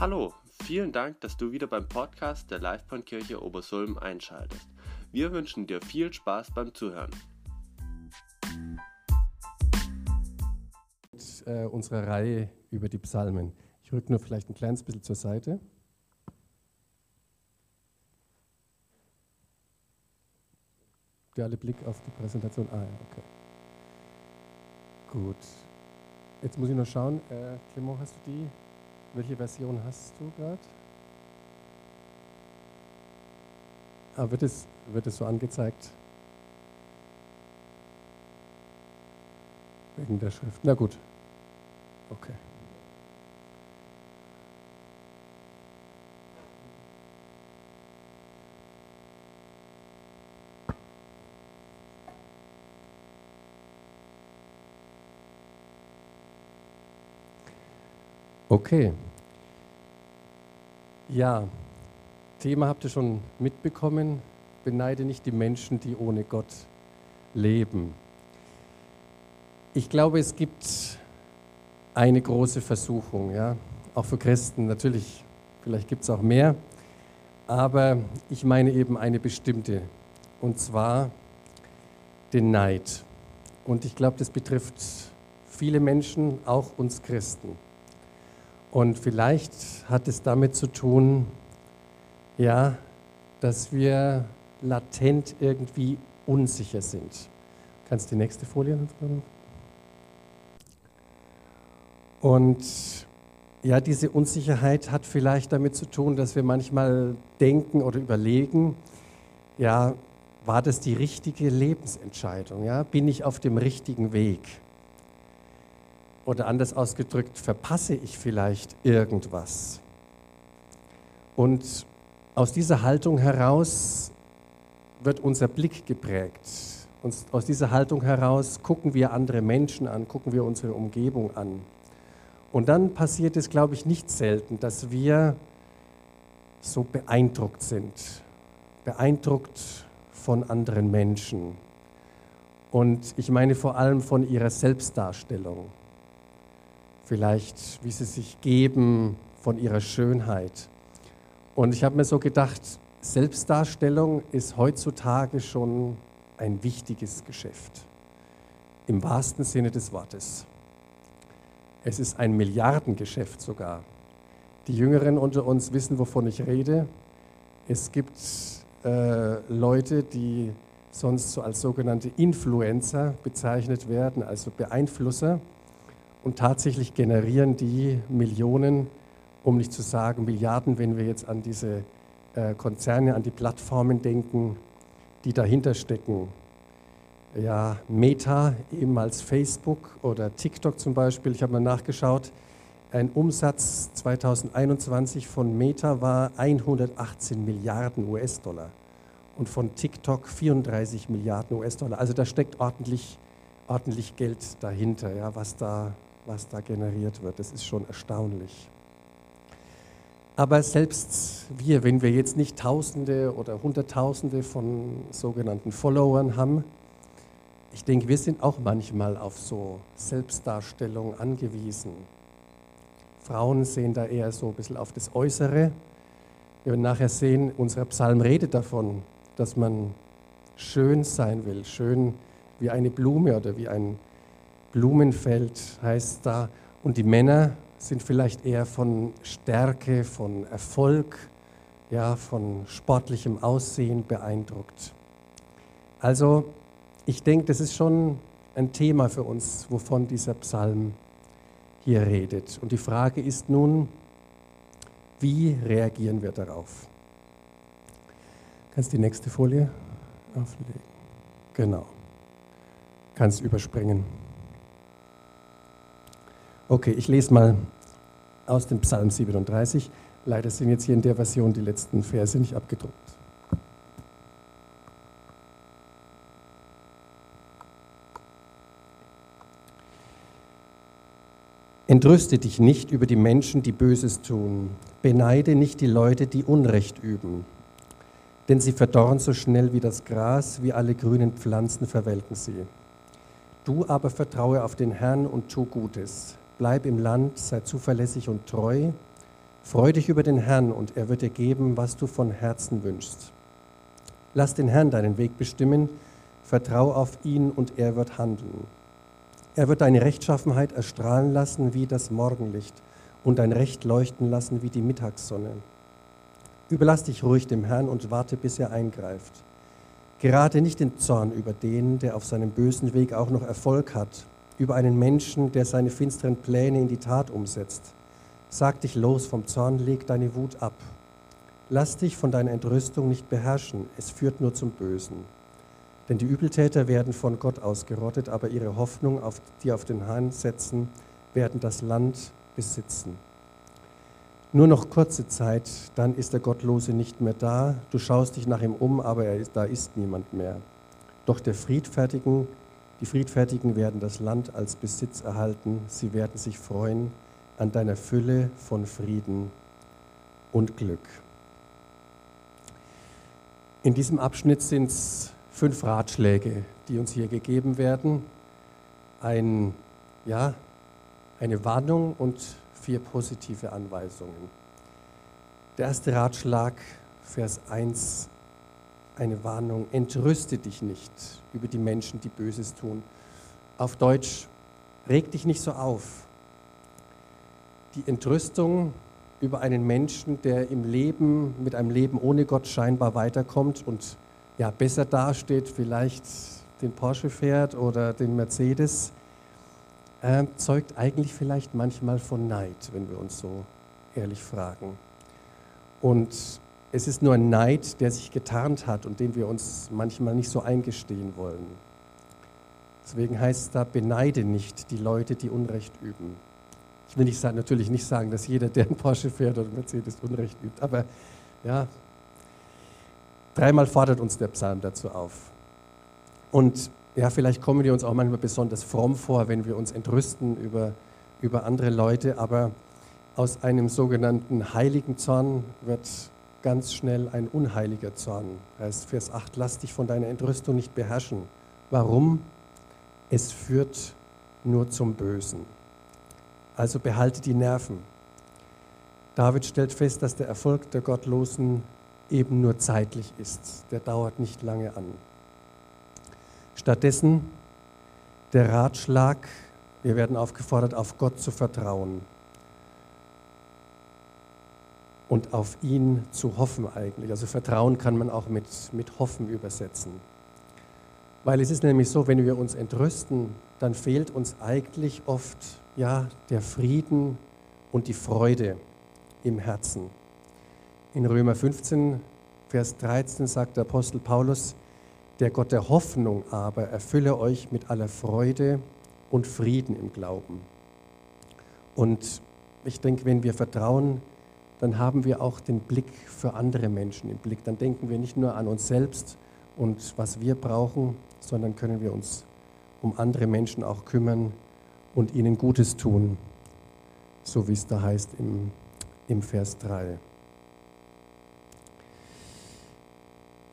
Hallo, vielen Dank, dass du wieder beim Podcast der Livebahnkirche Obersulm einschaltest. Wir wünschen dir viel Spaß beim Zuhören. Äh, unserer Reihe über die Psalmen. Ich rücke nur vielleicht ein kleines bisschen zur Seite. Habt ihr alle Blick auf die Präsentation? Ah, okay. Gut. Jetzt muss ich noch schauen. Äh, Clement, hast du die? Welche Version hast du gerade? Ah, wird es, wird es so angezeigt? Wegen der Schrift. Na gut. Okay. Okay. Ja, Thema habt ihr schon mitbekommen. Beneide nicht die Menschen, die ohne Gott leben. Ich glaube, es gibt eine große Versuchung, ja, auch für Christen. Natürlich, vielleicht gibt es auch mehr, aber ich meine eben eine bestimmte, und zwar den Neid. Und ich glaube, das betrifft viele Menschen, auch uns Christen. Und vielleicht hat es damit zu tun, ja, dass wir latent irgendwie unsicher sind. Kannst du die nächste Folie noch? Und ja, diese Unsicherheit hat vielleicht damit zu tun, dass wir manchmal denken oder überlegen, ja, war das die richtige Lebensentscheidung? Ja? Bin ich auf dem richtigen Weg? Oder anders ausgedrückt, verpasse ich vielleicht irgendwas? Und aus dieser Haltung heraus wird unser Blick geprägt. Und aus dieser Haltung heraus gucken wir andere Menschen an, gucken wir unsere Umgebung an. Und dann passiert es, glaube ich, nicht selten, dass wir so beeindruckt sind, beeindruckt von anderen Menschen. Und ich meine vor allem von ihrer Selbstdarstellung vielleicht, wie sie sich geben von ihrer Schönheit. Und ich habe mir so gedacht, Selbstdarstellung ist heutzutage schon ein wichtiges Geschäft, im wahrsten Sinne des Wortes. Es ist ein Milliardengeschäft sogar. Die Jüngeren unter uns wissen, wovon ich rede. Es gibt äh, Leute, die sonst so als sogenannte Influencer bezeichnet werden, also Beeinflusser. Und tatsächlich generieren die Millionen, um nicht zu sagen Milliarden, wenn wir jetzt an diese äh, Konzerne, an die Plattformen denken, die dahinter stecken. Ja, Meta, ehemals Facebook oder TikTok zum Beispiel, ich habe mal nachgeschaut, ein Umsatz 2021 von Meta war 118 Milliarden US-Dollar und von TikTok 34 Milliarden US-Dollar. Also da steckt ordentlich, ordentlich Geld dahinter, ja, was da was da generiert wird. Das ist schon erstaunlich. Aber selbst wir, wenn wir jetzt nicht Tausende oder Hunderttausende von sogenannten Followern haben, ich denke, wir sind auch manchmal auf so Selbstdarstellung angewiesen. Frauen sehen da eher so ein bisschen auf das Äußere. Wir werden nachher sehen, unser Psalm redet davon, dass man schön sein will, schön wie eine Blume oder wie ein Blumenfeld heißt da. Und die Männer sind vielleicht eher von Stärke, von Erfolg, ja, von sportlichem Aussehen beeindruckt. Also ich denke, das ist schon ein Thema für uns, wovon dieser Psalm hier redet. Und die Frage ist nun, wie reagieren wir darauf? Kannst die nächste Folie auflegen? Genau. Kannst überspringen. Okay, ich lese mal aus dem Psalm 37. Leider sind jetzt hier in der Version die letzten Verse nicht abgedruckt. Entrüste dich nicht über die Menschen, die Böses tun. Beneide nicht die Leute, die Unrecht üben. Denn sie verdorren so schnell wie das Gras, wie alle grünen Pflanzen verwelken sie. Du aber vertraue auf den Herrn und tu Gutes. Bleib im Land, sei zuverlässig und treu. Freu dich über den Herrn und er wird dir geben, was du von Herzen wünschst. Lass den Herrn deinen Weg bestimmen, vertrau auf ihn und er wird handeln. Er wird deine Rechtschaffenheit erstrahlen lassen wie das Morgenlicht und dein Recht leuchten lassen wie die Mittagssonne. Überlass dich ruhig dem Herrn und warte, bis er eingreift. Gerate nicht in Zorn über den, der auf seinem bösen Weg auch noch Erfolg hat, über einen Menschen, der seine finsteren Pläne in die Tat umsetzt. Sag dich los vom Zorn, leg deine Wut ab. Lass dich von deiner Entrüstung nicht beherrschen, es führt nur zum Bösen. Denn die Übeltäter werden von Gott ausgerottet, aber ihre Hoffnung, auf, die auf den Herrn setzen, werden das Land besitzen. Nur noch kurze Zeit, dann ist der Gottlose nicht mehr da. Du schaust dich nach ihm um, aber ist, da ist niemand mehr. Doch der Friedfertigen, die Friedfertigen werden das Land als Besitz erhalten. Sie werden sich freuen an deiner Fülle von Frieden und Glück. In diesem Abschnitt sind es fünf Ratschläge, die uns hier gegeben werden. Ein, ja, eine Warnung und vier positive Anweisungen. Der erste Ratschlag, Vers 1, eine Warnung, entrüste dich nicht über die Menschen, die Böses tun. Auf Deutsch, reg dich nicht so auf. Die Entrüstung über einen Menschen, der im Leben, mit einem Leben ohne Gott scheinbar weiterkommt und ja, besser dasteht, vielleicht den Porsche fährt oder den Mercedes, äh, zeugt eigentlich vielleicht manchmal von Neid, wenn wir uns so ehrlich fragen. Und es ist nur ein Neid, der sich getarnt hat und den wir uns manchmal nicht so eingestehen wollen. Deswegen heißt es da, beneide nicht die Leute, die Unrecht üben. Ich will nicht sagen, natürlich nicht sagen, dass jeder, der einen Porsche fährt oder Mercedes, Unrecht übt, aber ja, dreimal fordert uns der Psalm dazu auf. Und ja, vielleicht kommen wir uns auch manchmal besonders fromm vor, wenn wir uns entrüsten über, über andere Leute, aber aus einem sogenannten heiligen Zorn wird ganz schnell ein unheiliger Zorn. Heißt Vers 8, lass dich von deiner Entrüstung nicht beherrschen. Warum? Es führt nur zum Bösen. Also behalte die Nerven. David stellt fest, dass der Erfolg der Gottlosen eben nur zeitlich ist. Der dauert nicht lange an. Stattdessen der Ratschlag, wir werden aufgefordert, auf Gott zu vertrauen und auf ihn zu hoffen eigentlich. Also Vertrauen kann man auch mit, mit Hoffen übersetzen. Weil es ist nämlich so, wenn wir uns entrüsten, dann fehlt uns eigentlich oft ja, der Frieden und die Freude im Herzen. In Römer 15, Vers 13 sagt der Apostel Paulus, der Gott der Hoffnung aber erfülle euch mit aller Freude und Frieden im Glauben. Und ich denke, wenn wir vertrauen, dann haben wir auch den Blick für andere Menschen im Blick. Dann denken wir nicht nur an uns selbst und was wir brauchen, sondern können wir uns um andere Menschen auch kümmern und ihnen Gutes tun, so wie es da heißt im, im Vers 3.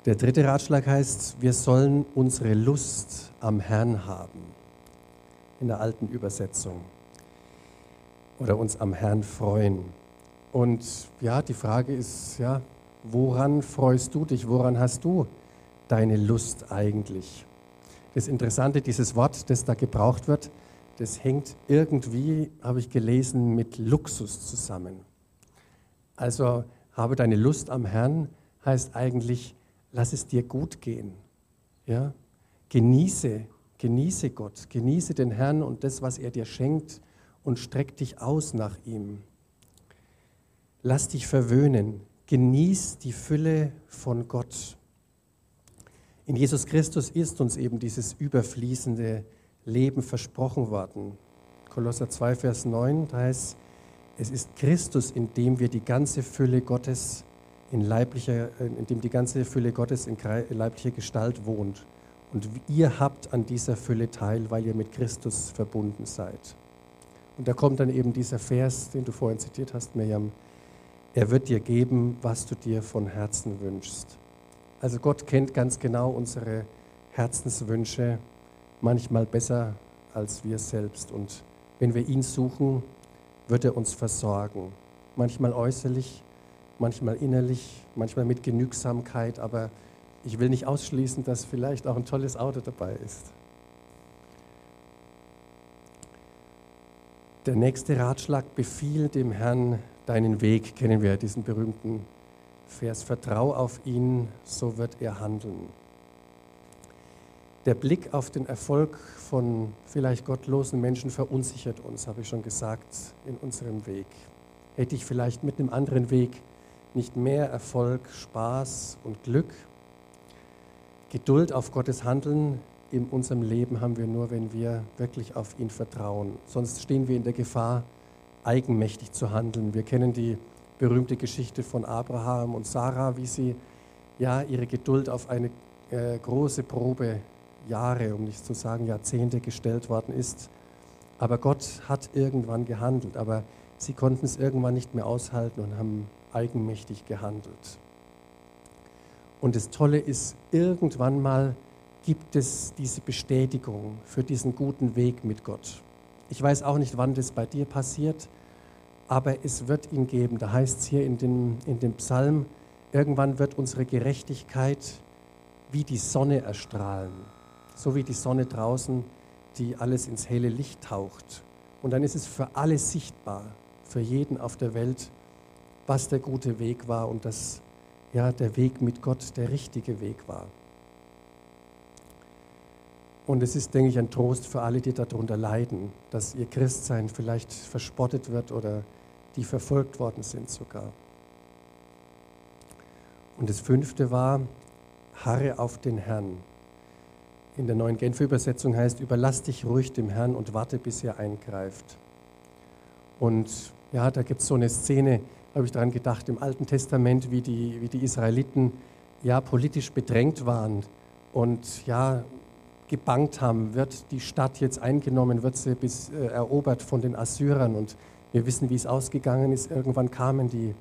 Der dritte Ratschlag heißt, wir sollen unsere Lust am Herrn haben. In der alten Übersetzung. Oder uns am Herrn freuen. Und ja, die Frage ist, ja, woran freust du dich? Woran hast du deine Lust eigentlich? Das Interessante, dieses Wort, das da gebraucht wird, das hängt irgendwie, habe ich gelesen, mit Luxus zusammen. Also habe deine Lust am Herrn heißt eigentlich, lass es dir gut gehen. Ja? Genieße, genieße Gott, genieße den Herrn und das, was er dir schenkt und streck dich aus nach ihm. Lass dich verwöhnen, genieß die Fülle von Gott. In Jesus Christus ist uns eben dieses überfließende Leben versprochen worden. Kolosser 2, Vers 9, da heißt es ist Christus, in dem wir die ganze Fülle Gottes in, leiblicher, äh, in dem die ganze Fülle Gottes in leiblicher Gestalt wohnt. Und ihr habt an dieser Fülle teil, weil ihr mit Christus verbunden seid. Und da kommt dann eben dieser Vers, den du vorhin zitiert hast, Miriam. Er wird dir geben, was du dir von Herzen wünschst. Also Gott kennt ganz genau unsere Herzenswünsche, manchmal besser als wir selbst. Und wenn wir ihn suchen, wird er uns versorgen. manchmal äußerlich, manchmal innerlich, manchmal mit Genügsamkeit, aber ich will nicht ausschließen, dass vielleicht auch ein tolles Auto dabei ist. Der nächste Ratschlag, befiehl dem Herrn deinen Weg, kennen wir diesen berühmten Vers, vertrau auf ihn, so wird er handeln. Der Blick auf den Erfolg von vielleicht gottlosen Menschen verunsichert uns, habe ich schon gesagt, in unserem Weg. Hätte ich vielleicht mit einem anderen Weg nicht mehr Erfolg, Spaß und Glück? Geduld auf Gottes Handeln in unserem Leben haben wir nur, wenn wir wirklich auf ihn vertrauen. Sonst stehen wir in der Gefahr, eigenmächtig zu handeln. Wir kennen die berühmte Geschichte von Abraham und Sarah, wie sie ja ihre Geduld auf eine äh, große Probe Jahre, um nicht zu sagen Jahrzehnte gestellt worden ist. Aber Gott hat irgendwann gehandelt, aber sie konnten es irgendwann nicht mehr aushalten und haben eigenmächtig gehandelt. Und das Tolle ist, irgendwann mal gibt es diese Bestätigung für diesen guten Weg mit Gott. Ich weiß auch nicht, wann das bei dir passiert, aber es wird ihn geben. Da heißt es hier in, den, in dem Psalm, irgendwann wird unsere Gerechtigkeit wie die Sonne erstrahlen, so wie die Sonne draußen, die alles ins helle Licht taucht. Und dann ist es für alle sichtbar, für jeden auf der Welt, was der gute Weg war und dass ja, der Weg mit Gott der richtige Weg war. Und es ist, denke ich, ein Trost für alle, die darunter leiden, dass ihr Christsein vielleicht verspottet wird oder die verfolgt worden sind sogar. Und das fünfte war, harre auf den Herrn. In der neuen Genfer Übersetzung heißt, überlass dich ruhig dem Herrn und warte, bis er eingreift. Und ja, da gibt es so eine Szene, habe ich daran gedacht, im Alten Testament, wie die, wie die Israeliten ja politisch bedrängt waren und ja gebankt haben, wird die Stadt jetzt eingenommen, wird sie bis äh, erobert von den Assyrern und wir wissen, wie es ausgegangen ist. Irgendwann kamen die,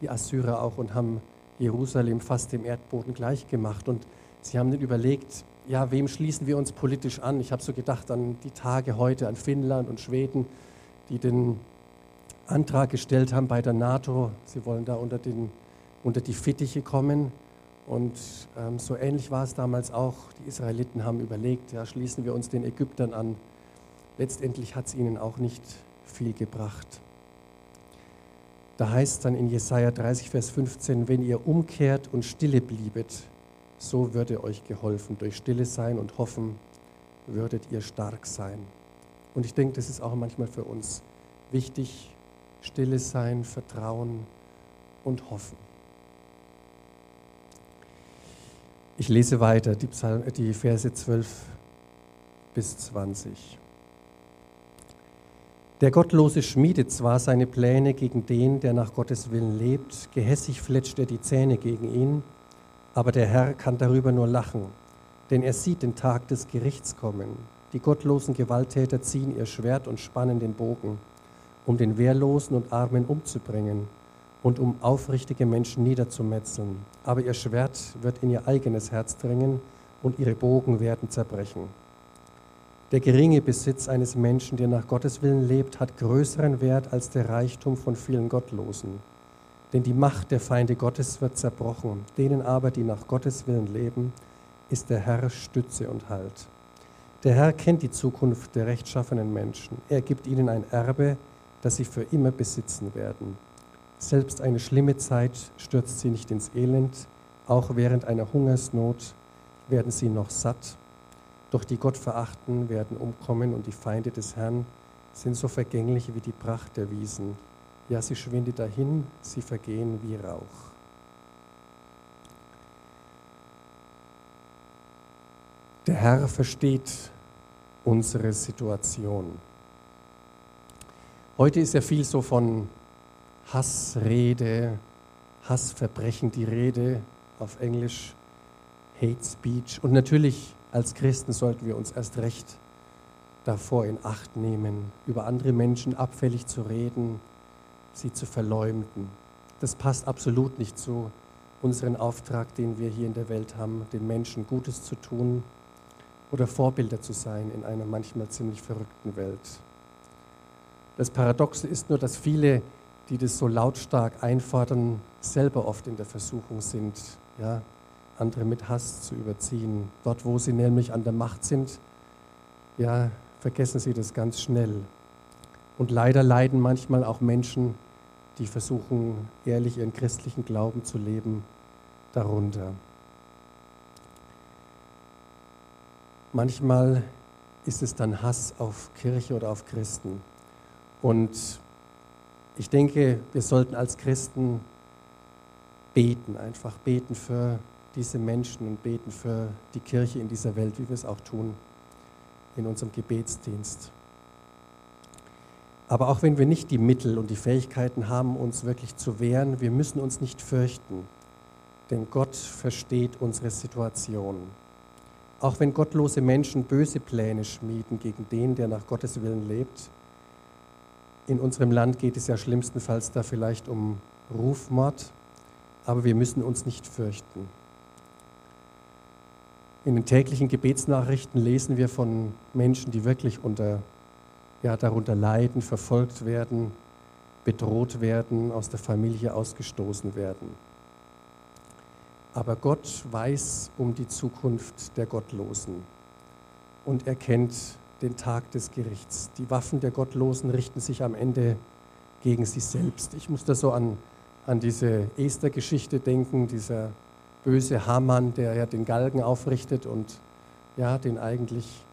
die Assyrer auch und haben Jerusalem fast dem Erdboden gleichgemacht und sie haben dann überlegt, ja, wem schließen wir uns politisch an? Ich habe so gedacht an die Tage heute, an Finnland und Schweden, die den Antrag gestellt haben bei der NATO. Sie wollen da unter, den, unter die Fittiche kommen. Und ähm, so ähnlich war es damals auch. Die Israeliten haben überlegt, ja, schließen wir uns den Ägyptern an. Letztendlich hat es ihnen auch nicht viel gebracht. Da heißt dann in Jesaja 30, Vers 15: Wenn ihr umkehrt und stille bliebet, so würde euch geholfen. Durch Stille sein und Hoffen würdet ihr stark sein. Und ich denke, das ist auch manchmal für uns wichtig. Stille sein, Vertrauen und Hoffen. Ich lese weiter die, Psalm, die Verse 12 bis 20. Der Gottlose schmiedet zwar seine Pläne gegen den, der nach Gottes Willen lebt, gehässig fletscht er die Zähne gegen ihn, aber der Herr kann darüber nur lachen, denn er sieht den Tag des Gerichts kommen. Die gottlosen Gewalttäter ziehen ihr Schwert und spannen den Bogen, um den Wehrlosen und Armen umzubringen und um aufrichtige Menschen niederzumetzeln. Aber ihr Schwert wird in ihr eigenes Herz dringen und ihre Bogen werden zerbrechen. Der geringe Besitz eines Menschen, der nach Gottes Willen lebt, hat größeren Wert als der Reichtum von vielen Gottlosen. Denn die Macht der Feinde Gottes wird zerbrochen. Denen aber, die nach Gottes Willen leben, ist der Herr Stütze und Halt. Der Herr kennt die Zukunft der rechtschaffenen Menschen. Er gibt ihnen ein Erbe, das sie für immer besitzen werden. Selbst eine schlimme Zeit stürzt sie nicht ins Elend, auch während einer Hungersnot werden sie noch satt. Doch die Gott verachten, werden umkommen und die Feinde des Herrn sind so vergänglich wie die Pracht der Wiesen. Ja, sie schwindet dahin, sie vergehen wie Rauch. Der Herr versteht unsere Situation. Heute ist ja viel so von Hassrede, Hassverbrechen die Rede, auf Englisch Hate Speech. Und natürlich als Christen sollten wir uns erst recht davor in Acht nehmen, über andere Menschen abfällig zu reden, sie zu verleumden. Das passt absolut nicht zu unserem Auftrag, den wir hier in der Welt haben, den Menschen Gutes zu tun oder Vorbilder zu sein in einer manchmal ziemlich verrückten Welt. Das Paradoxe ist nur, dass viele die das so lautstark einfordern, selber oft in der Versuchung sind, ja, andere mit Hass zu überziehen. Dort, wo sie nämlich an der Macht sind, ja, vergessen sie das ganz schnell. Und leider leiden manchmal auch Menschen, die versuchen, ehrlich ihren christlichen Glauben zu leben, darunter. Manchmal ist es dann Hass auf Kirche oder auf Christen. Und ich denke, wir sollten als Christen beten, einfach beten für diese Menschen und beten für die Kirche in dieser Welt, wie wir es auch tun in unserem Gebetsdienst. Aber auch wenn wir nicht die Mittel und die Fähigkeiten haben, uns wirklich zu wehren, wir müssen uns nicht fürchten, denn Gott versteht unsere Situation. Auch wenn gottlose Menschen böse Pläne schmieden gegen den, der nach Gottes Willen lebt, in unserem Land geht es ja schlimmstenfalls da vielleicht um Rufmord, aber wir müssen uns nicht fürchten. In den täglichen Gebetsnachrichten lesen wir von Menschen, die wirklich unter, ja, darunter leiden, verfolgt werden, bedroht werden, aus der Familie ausgestoßen werden. Aber Gott weiß um die Zukunft der Gottlosen und er kennt den Tag des Gerichts. Die Waffen der Gottlosen richten sich am Ende gegen sich selbst. Ich muss da so an, an diese Esther-Geschichte denken, dieser böse Hamann, der ja den Galgen aufrichtet und ja, den eigentlich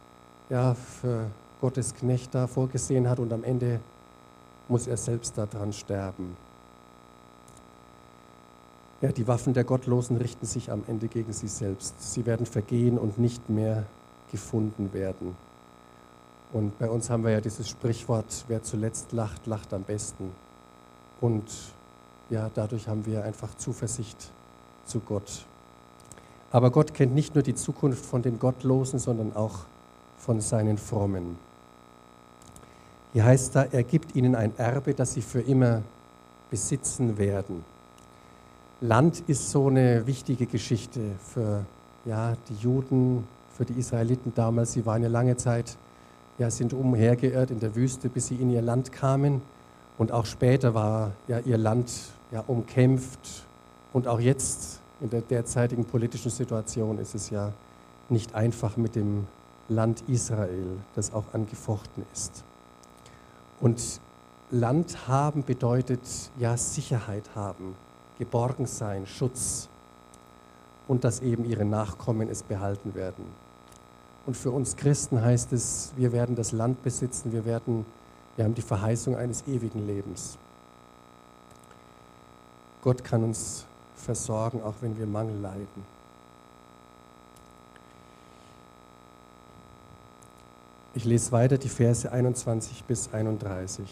ja, für Gottes Knecht da vorgesehen hat und am Ende muss er selbst daran sterben. Ja, die Waffen der Gottlosen richten sich am Ende gegen sie selbst. Sie werden vergehen und nicht mehr gefunden werden. Und bei uns haben wir ja dieses Sprichwort, wer zuletzt lacht, lacht am besten. Und ja, dadurch haben wir einfach Zuversicht zu Gott. Aber Gott kennt nicht nur die Zukunft von den Gottlosen, sondern auch von seinen Frommen. Hier heißt da, er gibt ihnen ein Erbe, das sie für immer besitzen werden. Land ist so eine wichtige Geschichte für ja, die Juden, für die Israeliten damals. Sie waren ja lange Zeit, ja, sind umhergeirrt in der Wüste, bis sie in ihr Land kamen. Und auch später war ja ihr Land ja, umkämpft. Und auch jetzt in der derzeitigen politischen Situation ist es ja nicht einfach mit dem Land Israel, das auch angefochten ist. Und Land haben bedeutet ja Sicherheit haben, geborgen sein, Schutz und dass eben ihre Nachkommen es behalten werden. Und für uns Christen heißt es, wir werden das Land besitzen, wir, werden, wir haben die Verheißung eines ewigen Lebens. Gott kann uns versorgen, auch wenn wir Mangel leiden. Ich lese weiter die Verse 21 bis 31.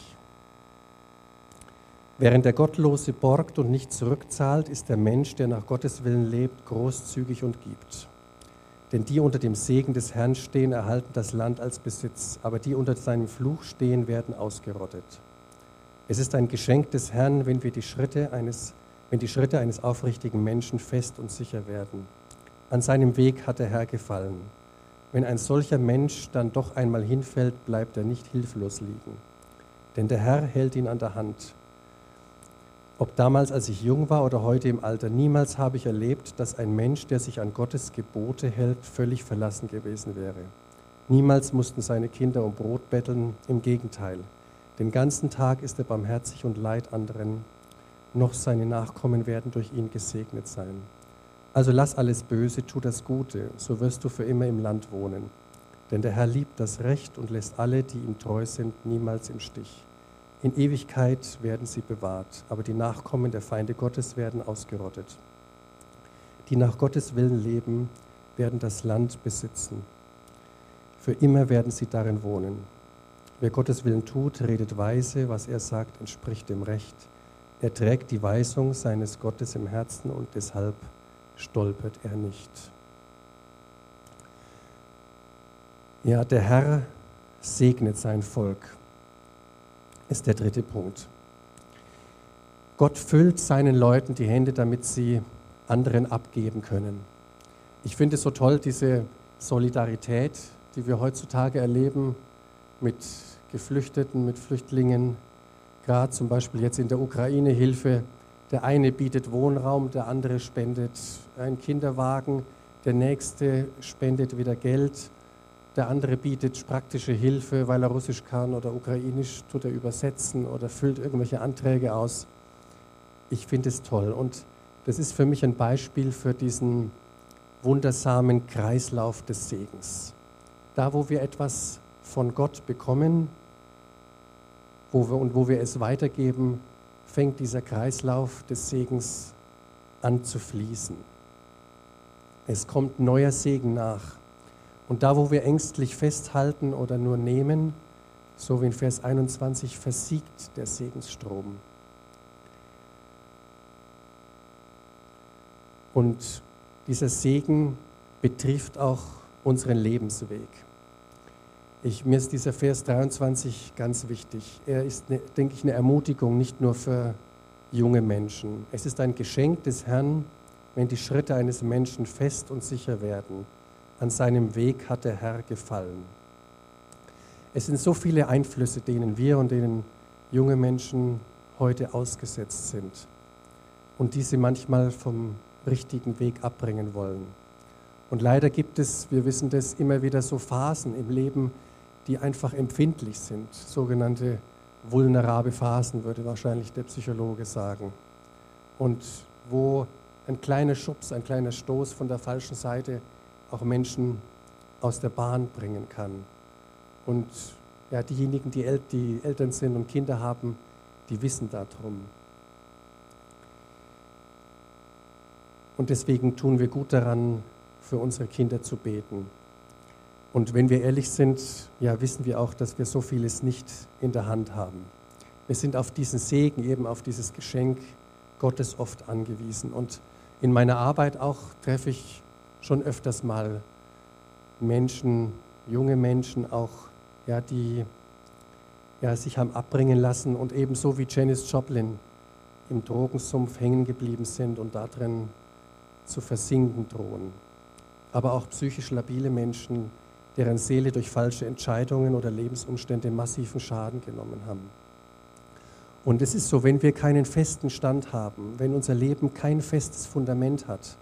Während der Gottlose borgt und nicht zurückzahlt, ist der Mensch, der nach Gottes Willen lebt, großzügig und gibt. Denn die unter dem Segen des Herrn stehen, erhalten das Land als Besitz, aber die unter seinem Fluch stehen, werden ausgerottet. Es ist ein Geschenk des Herrn, wenn wir die Schritte eines wenn die Schritte eines aufrichtigen Menschen fest und sicher werden. An seinem Weg hat der Herr gefallen. Wenn ein solcher Mensch dann doch einmal hinfällt, bleibt er nicht hilflos liegen. Denn der Herr hält ihn an der Hand. Ob damals, als ich jung war oder heute im Alter, niemals habe ich erlebt, dass ein Mensch, der sich an Gottes Gebote hält, völlig verlassen gewesen wäre. Niemals mussten seine Kinder um Brot betteln, im Gegenteil. Den ganzen Tag ist er barmherzig und leid anderen noch seine Nachkommen werden durch ihn gesegnet sein. Also lass alles Böse, tu das Gute, so wirst du für immer im Land wohnen. Denn der Herr liebt das Recht und lässt alle, die ihm treu sind, niemals im Stich. In Ewigkeit werden sie bewahrt, aber die Nachkommen der Feinde Gottes werden ausgerottet. Die nach Gottes Willen leben, werden das Land besitzen. Für immer werden sie darin wohnen. Wer Gottes Willen tut, redet weise, was er sagt, entspricht dem Recht. Er trägt die Weisung seines Gottes im Herzen und deshalb stolpert er nicht. Ja, der Herr segnet sein Volk, ist der dritte Punkt. Gott füllt seinen Leuten die Hände, damit sie anderen abgeben können. Ich finde es so toll, diese Solidarität, die wir heutzutage erleben mit Geflüchteten, mit Flüchtlingen, gerade zum Beispiel jetzt in der Ukraine Hilfe. Der eine bietet Wohnraum, der andere spendet einen Kinderwagen, der nächste spendet wieder Geld, der andere bietet praktische Hilfe, weil er Russisch kann oder Ukrainisch, tut er übersetzen oder füllt irgendwelche Anträge aus. Ich finde es toll und das ist für mich ein Beispiel für diesen wundersamen Kreislauf des Segens. Da, wo wir etwas von Gott bekommen wo wir, und wo wir es weitergeben, fängt dieser Kreislauf des Segens an zu fließen. Es kommt neuer Segen nach. Und da, wo wir ängstlich festhalten oder nur nehmen, so wie in Vers 21, versiegt der Segensstrom. Und dieser Segen betrifft auch unseren Lebensweg. Ich, mir ist dieser Vers 23 ganz wichtig. Er ist, eine, denke ich, eine Ermutigung nicht nur für junge Menschen. Es ist ein Geschenk des Herrn, wenn die Schritte eines Menschen fest und sicher werden. An seinem Weg hat der Herr gefallen. Es sind so viele Einflüsse, denen wir und denen junge Menschen heute ausgesetzt sind und die sie manchmal vom richtigen Weg abbringen wollen. Und leider gibt es, wir wissen das, immer wieder so Phasen im Leben, die einfach empfindlich sind, sogenannte vulnerable Phasen, würde wahrscheinlich der Psychologe sagen. Und wo ein kleiner Schubs, ein kleiner Stoß von der falschen Seite auch Menschen aus der Bahn bringen kann. Und ja, diejenigen, die, El die Eltern sind und Kinder haben, die wissen darum. Und deswegen tun wir gut daran, für unsere Kinder zu beten. Und wenn wir ehrlich sind, ja, wissen wir auch, dass wir so vieles nicht in der Hand haben. Wir sind auf diesen Segen, eben auf dieses Geschenk Gottes oft angewiesen. Und in meiner Arbeit auch treffe ich schon öfters mal Menschen, junge Menschen auch, ja, die ja, sich haben abbringen lassen und ebenso wie Janis Joplin im Drogensumpf hängen geblieben sind und darin zu versinken drohen. Aber auch psychisch labile Menschen, deren Seele durch falsche Entscheidungen oder Lebensumstände massiven Schaden genommen haben. Und es ist so, wenn wir keinen festen Stand haben, wenn unser Leben kein festes Fundament hat,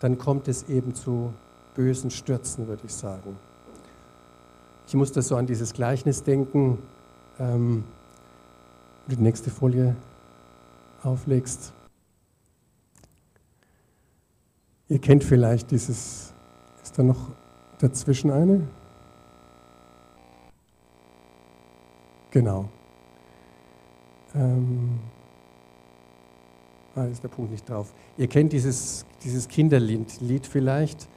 dann kommt es eben zu bösen Stürzen, würde ich sagen. Ich musste so an dieses Gleichnis denken, ähm, du die nächste Folie auflegst. Ihr kennt vielleicht dieses, ist da noch dazwischen eine? Genau. Ähm, ah, ist der Punkt nicht drauf. Ihr kennt dieses, dieses Kinderlied Lied vielleicht.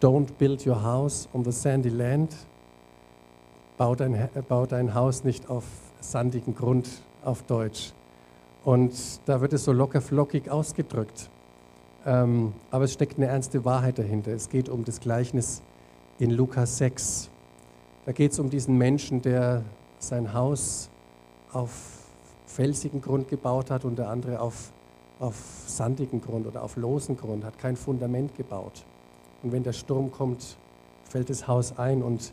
Don't build your house on the sandy land. Bau dein, bau dein Haus nicht auf sandigen Grund auf Deutsch. Und da wird es so locker flockig ausgedrückt. Ähm, aber es steckt eine ernste Wahrheit dahinter. Es geht um das Gleichnis in Lukas 6. Da geht es um diesen Menschen, der sein Haus auf felsigen Grund gebaut hat und der andere auf, auf sandigen Grund oder auf losen Grund, hat kein Fundament gebaut. Und wenn der Sturm kommt, fällt das Haus ein. Und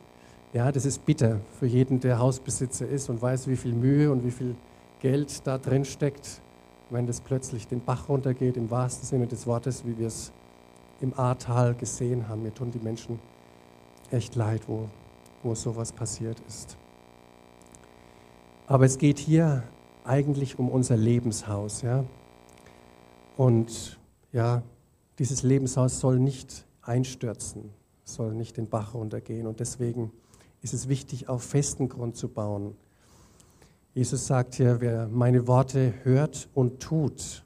ja, das ist bitter für jeden, der Hausbesitzer ist und weiß, wie viel Mühe und wie viel Geld da drin steckt, wenn das plötzlich den Bach runtergeht, im wahrsten Sinne des Wortes, wie wir es im Ahrtal gesehen haben. Mir tun die Menschen echt leid, wo, wo sowas passiert ist. Aber es geht hier eigentlich um unser Lebenshaus. Ja? Und ja, dieses Lebenshaus soll nicht einstürzen, soll nicht den Bach runtergehen. Und deswegen ist es wichtig, auf festen Grund zu bauen. Jesus sagt hier, wer meine Worte hört und tut,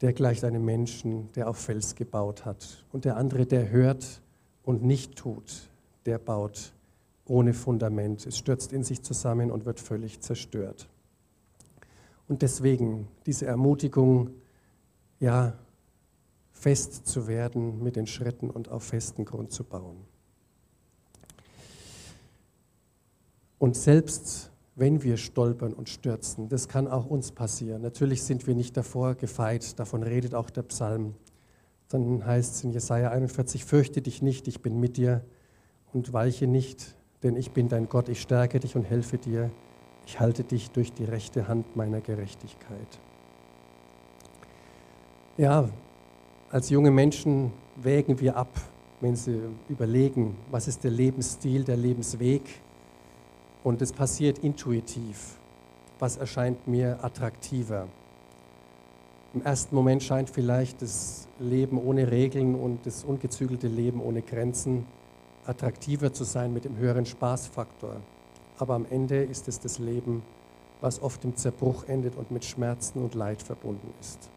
der gleicht einem Menschen, der auf Fels gebaut hat. Und der andere, der hört und nicht tut, der baut ohne Fundament. Es stürzt in sich zusammen und wird völlig zerstört. Und deswegen diese Ermutigung, ja, fest zu werden mit den Schritten und auf festen Grund zu bauen. Und selbst wenn wir stolpern und stürzen, das kann auch uns passieren. Natürlich sind wir nicht davor gefeit, davon redet auch der Psalm. Dann heißt es in Jesaja 41, fürchte dich nicht, ich bin mit dir und weiche nicht, denn ich bin dein Gott, ich stärke dich und helfe dir. Ich halte dich durch die rechte Hand meiner Gerechtigkeit. Ja, als junge Menschen wägen wir ab, wenn sie überlegen, was ist der Lebensstil, der Lebensweg. Und es passiert intuitiv. Was erscheint mir attraktiver? Im ersten Moment scheint vielleicht das Leben ohne Regeln und das ungezügelte Leben ohne Grenzen attraktiver zu sein mit dem höheren Spaßfaktor. Aber am Ende ist es das Leben, was oft im Zerbruch endet und mit Schmerzen und Leid verbunden ist.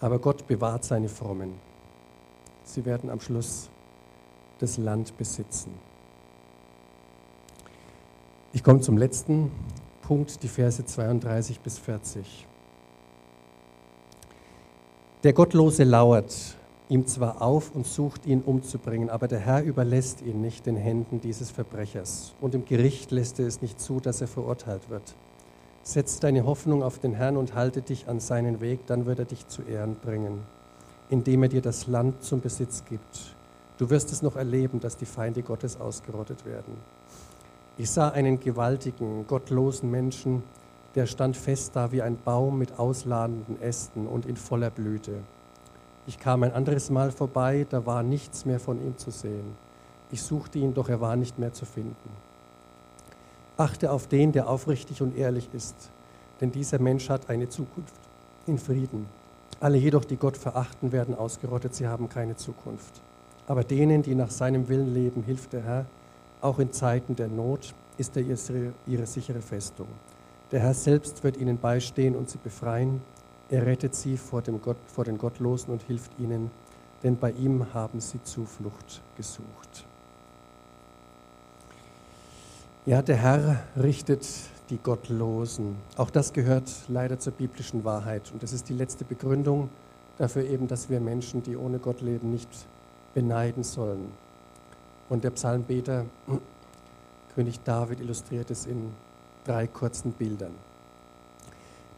Aber Gott bewahrt seine Frommen. Sie werden am Schluss das Land besitzen. Ich komme zum letzten Punkt, die Verse 32 bis 40. Der Gottlose lauert ihm zwar auf und sucht ihn umzubringen, aber der Herr überlässt ihn nicht den Händen dieses Verbrechers und im Gericht lässt er es nicht zu, dass er verurteilt wird. Setz deine Hoffnung auf den Herrn und halte dich an seinen Weg, dann wird er dich zu Ehren bringen, indem er dir das Land zum Besitz gibt. Du wirst es noch erleben, dass die Feinde Gottes ausgerottet werden. Ich sah einen gewaltigen, gottlosen Menschen, der stand fest da wie ein Baum mit ausladenden Ästen und in voller Blüte. Ich kam ein anderes Mal vorbei, da war nichts mehr von ihm zu sehen. Ich suchte ihn, doch er war nicht mehr zu finden. Achte auf den, der aufrichtig und ehrlich ist, denn dieser Mensch hat eine Zukunft in Frieden. Alle jedoch, die Gott verachten, werden ausgerottet, sie haben keine Zukunft. Aber denen, die nach seinem Willen leben, hilft der Herr. Auch in Zeiten der Not ist er ihre sichere Festung. Der Herr selbst wird ihnen beistehen und sie befreien. Er rettet sie vor, dem Gott, vor den Gottlosen und hilft ihnen, denn bei ihm haben sie Zuflucht gesucht. Ja, der Herr richtet die Gottlosen. Auch das gehört leider zur biblischen Wahrheit. Und das ist die letzte Begründung dafür eben, dass wir Menschen, die ohne Gott leben, nicht beneiden sollen. Und der Psalmbeter, König David, illustriert es in drei kurzen Bildern.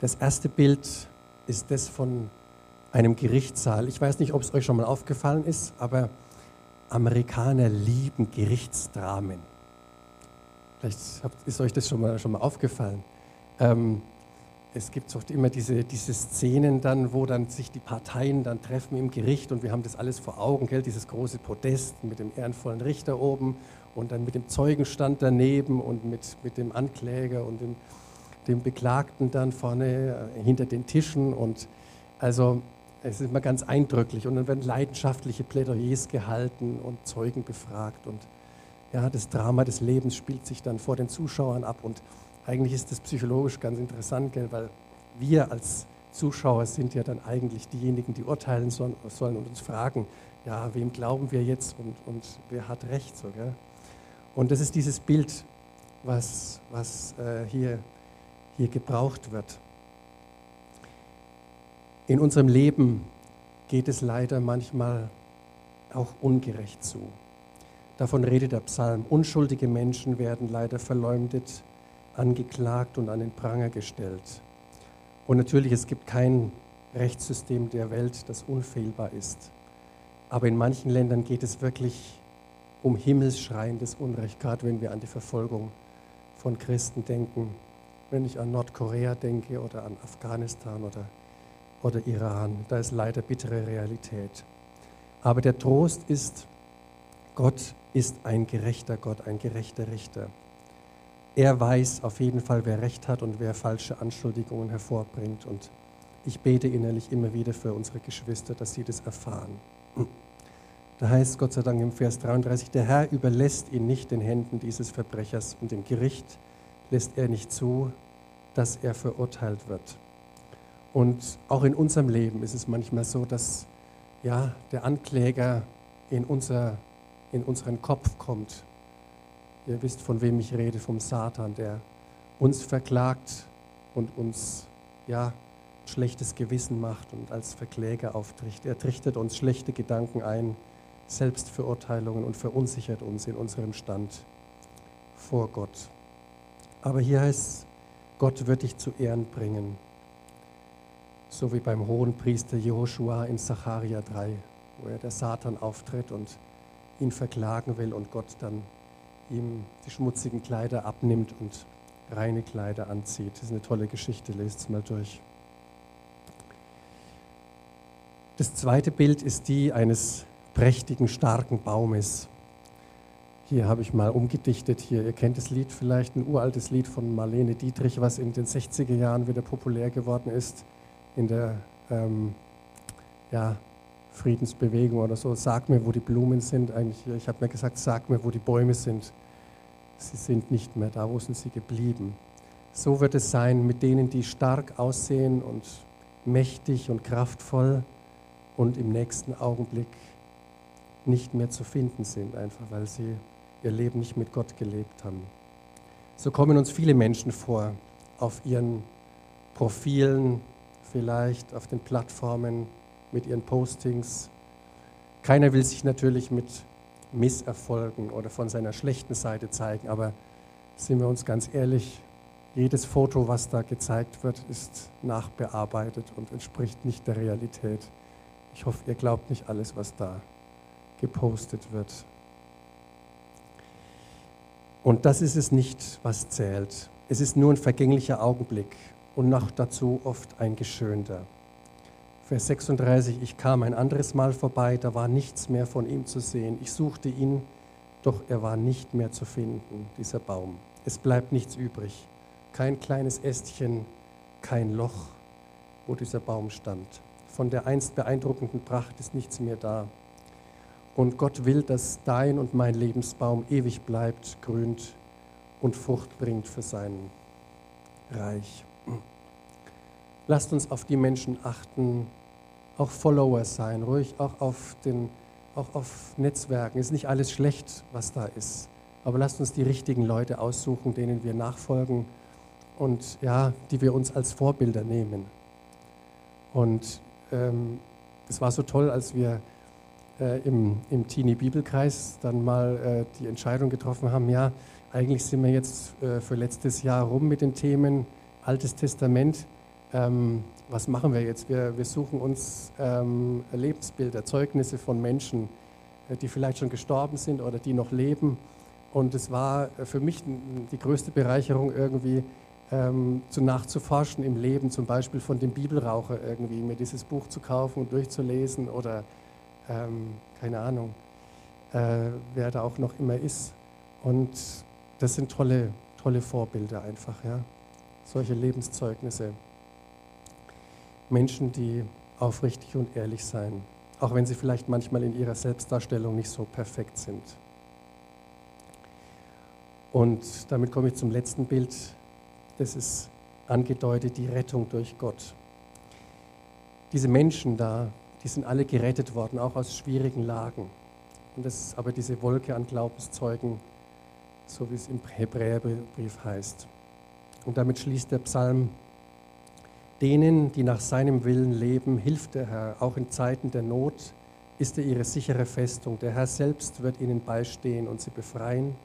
Das erste Bild ist das von einem Gerichtssaal. Ich weiß nicht, ob es euch schon mal aufgefallen ist, aber Amerikaner lieben Gerichtsdramen. Vielleicht ist euch das schon mal, schon mal aufgefallen. Ähm, es gibt oft immer diese, diese Szenen dann, wo dann sich die Parteien dann treffen im Gericht und wir haben das alles vor Augen, gell? dieses große Podest mit dem ehrenvollen Richter oben und dann mit dem Zeugenstand daneben und mit, mit dem Ankläger und dem, dem Beklagten dann vorne äh, hinter den Tischen und also es ist immer ganz eindrücklich und dann werden leidenschaftliche Plädoyers gehalten und Zeugen befragt und ja, das Drama des Lebens spielt sich dann vor den Zuschauern ab und eigentlich ist das psychologisch ganz interessant, gell, weil wir als Zuschauer sind ja dann eigentlich diejenigen, die urteilen sollen, sollen und uns fragen, ja, wem glauben wir jetzt und, und wer hat recht. So, gell? Und das ist dieses Bild, was, was äh, hier, hier gebraucht wird. In unserem Leben geht es leider manchmal auch ungerecht zu. Davon redet der Psalm. Unschuldige Menschen werden leider verleumdet, angeklagt und an den Pranger gestellt. Und natürlich, es gibt kein Rechtssystem der Welt, das unfehlbar ist. Aber in manchen Ländern geht es wirklich um himmelsschreiendes Unrecht, gerade wenn wir an die Verfolgung von Christen denken, wenn ich an Nordkorea denke oder an Afghanistan oder, oder Iran. Da ist leider bittere Realität. Aber der Trost ist, Gott ist ein gerechter Gott, ein gerechter Richter. Er weiß auf jeden Fall, wer Recht hat und wer falsche Anschuldigungen hervorbringt. Und ich bete innerlich immer wieder für unsere Geschwister, dass sie das erfahren. Da heißt Gott sei Dank im Vers 33, der Herr überlässt ihn nicht den Händen dieses Verbrechers und im Gericht lässt er nicht zu, dass er verurteilt wird. Und auch in unserem Leben ist es manchmal so, dass ja, der Ankläger in unser in unseren Kopf kommt. Ihr wisst, von wem ich rede, vom Satan, der uns verklagt und uns ja schlechtes Gewissen macht und als Verkläger auftricht. Er trichtet uns schlechte Gedanken ein, Selbstverurteilungen und verunsichert uns in unserem Stand vor Gott. Aber hier heißt es, Gott wird dich zu Ehren bringen. So wie beim hohen Priester Joshua in Zacharia 3, wo er der Satan auftritt und ihn verklagen will und Gott dann ihm die schmutzigen Kleider abnimmt und reine Kleider anzieht. Das ist eine tolle Geschichte, lest es mal durch. Das zweite Bild ist die eines prächtigen, starken Baumes. Hier habe ich mal umgedichtet. Hier, ihr kennt das Lied vielleicht, ein uraltes Lied von Marlene Dietrich, was in den 60er Jahren wieder populär geworden ist in der ähm, ja, Friedensbewegung oder so. Sag mir, wo die Blumen sind. Eigentlich, ich habe mir gesagt, sag mir, wo die Bäume sind. Sie sind nicht mehr da, wo sind sie geblieben? So wird es sein mit denen, die stark aussehen und mächtig und kraftvoll und im nächsten Augenblick nicht mehr zu finden sind, einfach weil sie ihr Leben nicht mit Gott gelebt haben. So kommen uns viele Menschen vor, auf ihren Profilen, vielleicht auf den Plattformen, mit ihren Postings. Keiner will sich natürlich mit Misserfolgen oder von seiner schlechten Seite zeigen, aber sind wir uns ganz ehrlich, jedes Foto, was da gezeigt wird, ist nachbearbeitet und entspricht nicht der Realität. Ich hoffe, ihr glaubt nicht alles, was da gepostet wird. Und das ist es nicht, was zählt. Es ist nur ein vergänglicher Augenblick und noch dazu oft ein geschönter. Vers 36, ich kam ein anderes Mal vorbei, da war nichts mehr von ihm zu sehen. Ich suchte ihn, doch er war nicht mehr zu finden, dieser Baum. Es bleibt nichts übrig. Kein kleines Ästchen, kein Loch, wo dieser Baum stand. Von der einst beeindruckenden Pracht ist nichts mehr da. Und Gott will, dass dein und mein Lebensbaum ewig bleibt, grünt und Frucht bringt für sein Reich. Lasst uns auf die Menschen achten, auch Follower sein, ruhig auch auf, den, auch auf Netzwerken. Ist nicht alles schlecht, was da ist. Aber lasst uns die richtigen Leute aussuchen, denen wir nachfolgen und ja, die wir uns als Vorbilder nehmen. Und ähm, es war so toll, als wir äh, im, im Teenie-Bibelkreis dann mal äh, die Entscheidung getroffen haben, ja, eigentlich sind wir jetzt äh, für letztes Jahr rum mit den Themen Altes Testament. Ähm, was machen wir jetzt? Wir, wir suchen uns ähm, Lebensbilder, Zeugnisse von Menschen, äh, die vielleicht schon gestorben sind oder die noch leben. Und es war äh, für mich die größte Bereicherung irgendwie, ähm, zu nachzuforschen im Leben, zum Beispiel von dem Bibelraucher irgendwie, mir dieses Buch zu kaufen und durchzulesen oder ähm, keine Ahnung, äh, wer da auch noch immer ist. Und das sind tolle, tolle Vorbilder einfach, ja. Solche Lebenszeugnisse. Menschen, die aufrichtig und ehrlich sein, auch wenn sie vielleicht manchmal in ihrer Selbstdarstellung nicht so perfekt sind. Und damit komme ich zum letzten Bild. Das ist angedeutet die Rettung durch Gott. Diese Menschen da, die sind alle gerettet worden, auch aus schwierigen Lagen. Und das ist aber diese Wolke an Glaubenszeugen, so wie es im Hebräerbrief heißt. Und damit schließt der Psalm Denen, die nach seinem Willen leben, hilft der Herr. Auch in Zeiten der Not ist er ihre sichere Festung. Der Herr selbst wird ihnen beistehen und sie befreien.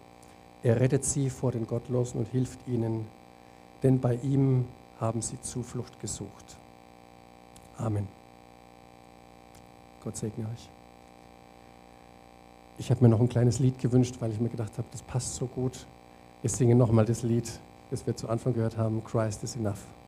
Er rettet sie vor den Gottlosen und hilft ihnen, denn bei ihm haben sie Zuflucht gesucht. Amen. Gott segne euch. Ich habe mir noch ein kleines Lied gewünscht, weil ich mir gedacht habe, das passt so gut. Wir singen nochmal das Lied, das wir zu Anfang gehört haben, Christ is enough.